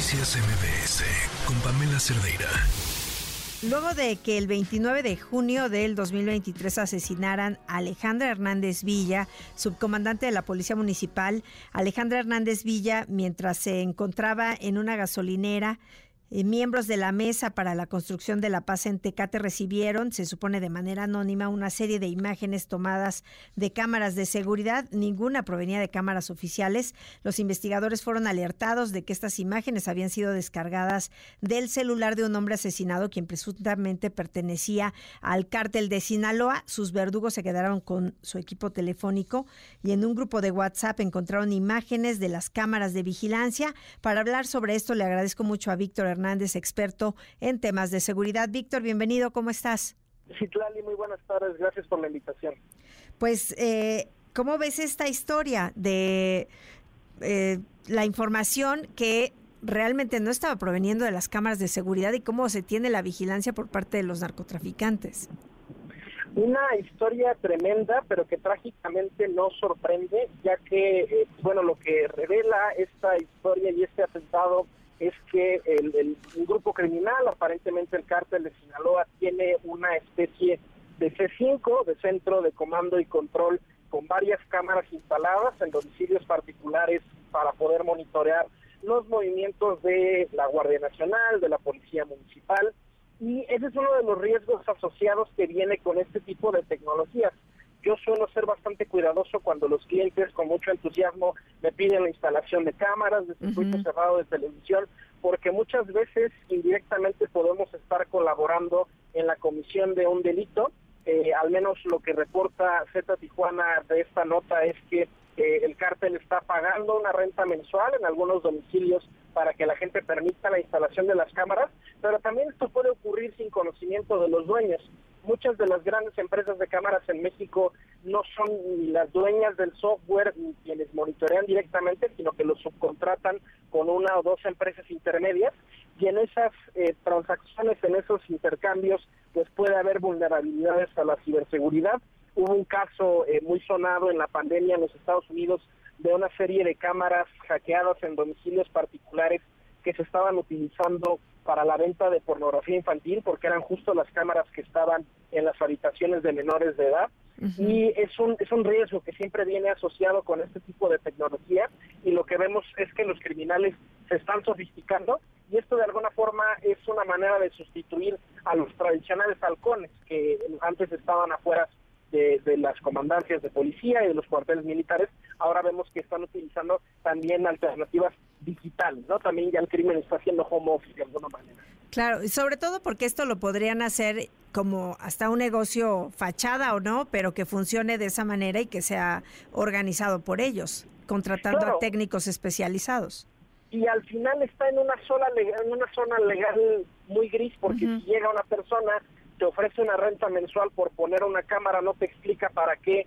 Noticias MBS con Pamela Cerdeira. Luego de que el 29 de junio del 2023 asesinaran a Alejandra Hernández Villa, subcomandante de la Policía Municipal, Alejandra Hernández Villa, mientras se encontraba en una gasolinera, eh, miembros de la Mesa para la Construcción de la Paz en Tecate recibieron, se supone de manera anónima, una serie de imágenes tomadas de cámaras de seguridad. Ninguna provenía de cámaras oficiales. Los investigadores fueron alertados de que estas imágenes habían sido descargadas del celular de un hombre asesinado, quien presuntamente pertenecía al cártel de Sinaloa. Sus verdugos se quedaron con su equipo telefónico y en un grupo de WhatsApp encontraron imágenes de las cámaras de vigilancia. Para hablar sobre esto, le agradezco mucho a Víctor Hernández Hernández, experto en temas de seguridad. Víctor, bienvenido, ¿cómo estás? Citlali, muy buenas tardes, gracias por la invitación. Pues, eh, ¿cómo ves esta historia de eh, la información que realmente no estaba proveniendo de las cámaras de seguridad y cómo se tiene la vigilancia por parte de los narcotraficantes? Una historia tremenda, pero que trágicamente no sorprende, ya que, eh, bueno, lo que revela esta historia y este atentado es que el, un grupo criminal, aparentemente el cártel de Sinaloa, tiene una especie de C5, de centro de comando y control, con varias cámaras instaladas en domicilios particulares para poder monitorear los movimientos de la Guardia Nacional, de la Policía Municipal, y ese es uno de los riesgos asociados que viene con este tipo de tecnologías. Yo suelo ser bastante cuidadoso cuando los clientes con mucho entusiasmo me piden la instalación de cámaras, de circuito cerrado de televisión, porque muchas veces indirectamente podemos estar colaborando en la comisión de un delito. Eh, al menos lo que reporta Z Tijuana de esta nota es que eh, el cártel está pagando una renta mensual en algunos domicilios para que la gente permita la instalación de las cámaras, pero también esto puede ocurrir sin conocimiento de los dueños muchas de las grandes empresas de cámaras en México no son las dueñas del software ni quienes monitorean directamente, sino que lo subcontratan con una o dos empresas intermedias y en esas eh, transacciones, en esos intercambios, pues puede haber vulnerabilidades a la ciberseguridad. Hubo un caso eh, muy sonado en la pandemia en los Estados Unidos de una serie de cámaras hackeadas en domicilios particulares que se estaban utilizando para la venta de pornografía infantil porque eran justo las cámaras que estaban en las habitaciones de menores de edad. Y es un es un riesgo que siempre viene asociado con este tipo de tecnología y lo que vemos es que los criminales se están sofisticando y esto de alguna forma es una manera de sustituir a los tradicionales halcones que antes estaban afuera de, de, las comandancias de policía y de los cuarteles militares, ahora vemos que están utilizando también alternativas digitales, ¿no? También ya el crimen está haciendo home office de alguna manera. Claro, y sobre todo porque esto lo podrían hacer como hasta un negocio fachada o no, pero que funcione de esa manera y que sea organizado por ellos, contratando a técnicos especializados. Y al final está en una sola en una zona legal muy gris porque si llega una persona te ofrece una renta mensual por poner una cámara, no te explica para qué,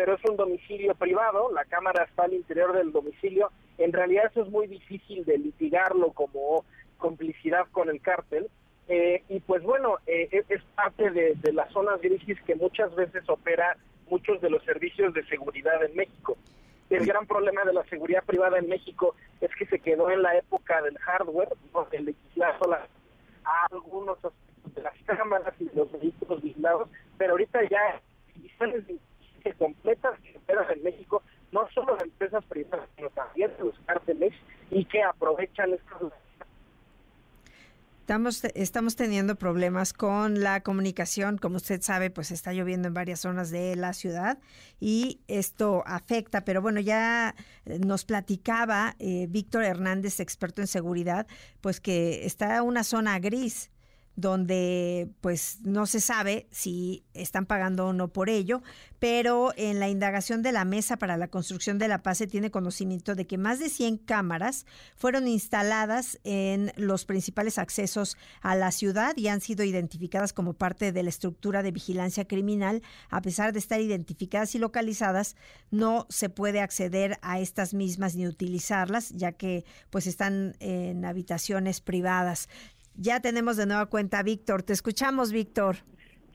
pero es un domicilio privado, la cámara está al interior del domicilio, en realidad eso es muy difícil de litigarlo como complicidad con el cártel, eh, y pues bueno, eh, es parte de, las zonas grises que muchas veces opera muchos de los servicios de seguridad en México. El gran problema de la seguridad privada en México es que se quedó en la época del hardware, ¿no? el legislar a algunos de las cámaras y los vehículos vigilados, pero ahorita ya de completas que operan en México, no solo de empresas privadas, sino también de los cárteles y que aprovechan estas Estamos, estamos teniendo problemas con la comunicación. Como usted sabe, pues está lloviendo en varias zonas de la ciudad y esto afecta. Pero bueno, ya nos platicaba eh, Víctor Hernández, experto en seguridad, pues que está una zona gris donde pues no se sabe si están pagando o no por ello, pero en la indagación de la Mesa para la Construcción de la Paz se tiene conocimiento de que más de 100 cámaras fueron instaladas en los principales accesos a la ciudad y han sido identificadas como parte de la estructura de vigilancia criminal. A pesar de estar identificadas y localizadas, no se puede acceder a estas mismas ni utilizarlas, ya que pues están en habitaciones privadas. Ya tenemos de nueva cuenta a Víctor. Te escuchamos, Víctor.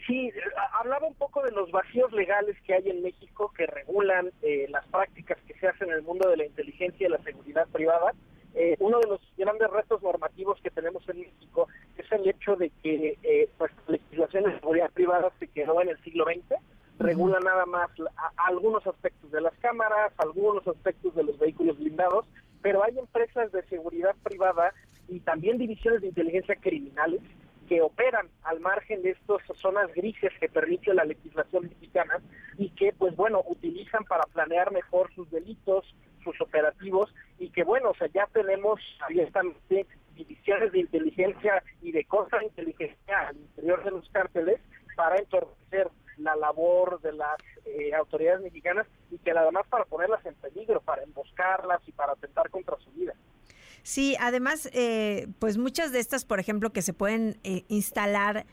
Sí, hablaba un poco de los vacíos legales que hay en México que regulan eh, las prácticas que se hacen en el mundo de la inteligencia y la seguridad privada. eh, uno de los grandes retos normativos que tenemos en México es el hecho de que eh, la legislación de seguridad privada se quedó en el siglo XX, regula nada más algunos aspectos de las cámaras, algunos aspectos de los vehículos blindados, pero hay empresas de seguridad privada y también divisiones de inteligencia criminales que operan al margen de estas zonas grises que permite la legislación mexicana y que, pues bueno, utilizan para planear mejor sus delitos, sus operativos y que, bueno, o sea, ya tenemos abiertamente divisiones de inteligencia y de contrainteligencia al interior de los cárteles para entorpecer la labor de las eh, autoridades mexicanas y que además para ponerlas en peligro, para emboscarlas y para atentar contra su vida. Sí, además, eh, pues muchas de estas, por ejemplo, que se pueden eh, instalar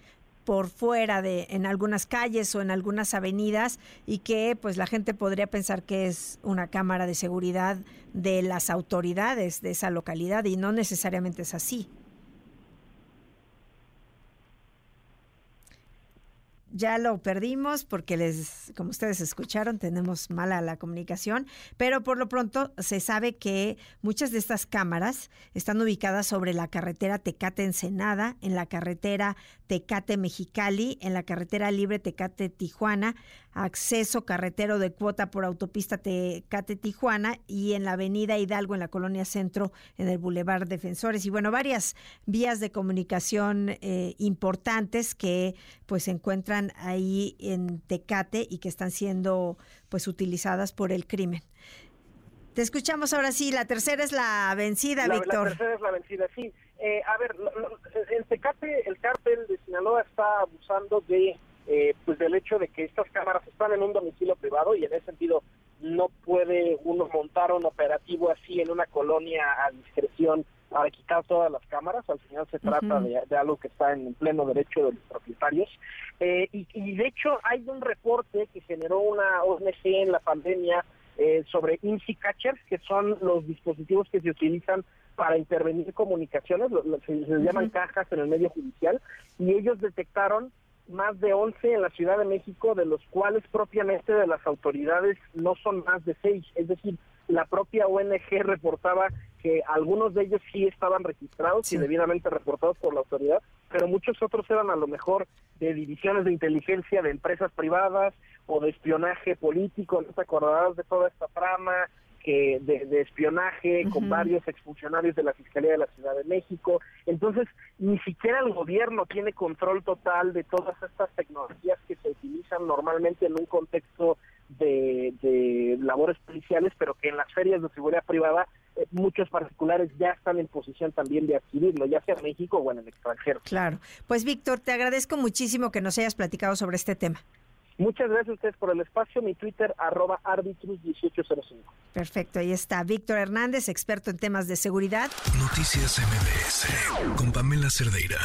por fuera de en algunas calles o en algunas avenidas y que pues la gente podría pensar que es una cámara de seguridad de las autoridades de esa localidad y no necesariamente es así. Ya lo perdimos porque les, como ustedes escucharon, tenemos mala la comunicación, pero por lo pronto se sabe que muchas de estas cámaras están ubicadas sobre la carretera Tecate Ensenada, en la carretera Tecate Mexicali, en la carretera libre Tecate Tijuana, acceso carretero de cuota por autopista Tecate Tijuana y en la avenida Hidalgo en la colonia Centro en el Boulevard Defensores y bueno, varias vías de comunicación eh, importantes que pues se encuentran ahí en Tecate y que están siendo pues utilizadas por el crimen. Te escuchamos ahora sí, la tercera es la vencida, Víctor. La tercera es la vencida, sí. Eh, a ver, en Tecate el cártel de Sinaloa está abusando de eh, pues del hecho de que estas cámaras están en un domicilio privado y en ese sentido no puede uno montar un operativo así en una colonia a discreción para quitar todas las cámaras. Al final se trata de, algo que está en pleno derecho de los propietarios. Eh, y, de hecho hay un reporte que generó una ONG en la pandemia eh, sobre INSI Catchers, que son los dispositivos que se utilizan para intervenir comunicaciones, se, llaman cajas en el medio judicial, y ellos detectaron más de 11 en la Ciudad de México, de los cuales propiamente de las autoridades no son más de 6. Es decir, la propia ONG reportaba que algunos de ellos sí estaban registrados y debidamente reportados por la autoridad, pero muchos otros eran a lo mejor de divisiones de inteligencia de empresas privadas o de espionaje político, no te acordarás de toda esta trama, que de, espionaje con varios exfuncionarios de la Fiscalía de la Ciudad de México. Entonces, ni siquiera el gobierno tiene control total de todas estas tecnologías que se utilizan normalmente en un contexto de, de labores policiales, pero que en las ferias de seguridad privada eh, muchos particulares ya están en posición también de adquirirlo, ya sea en México o en el extranjero. Claro. Pues Víctor, te agradezco muchísimo que nos hayas platicado sobre este tema. Muchas gracias a ustedes por el espacio. Mi Twitter, arroba arbitrus1805. Perfecto, ahí está. Víctor Hernández, experto en temas de seguridad. Noticias MBS con Pamela Cerdeira.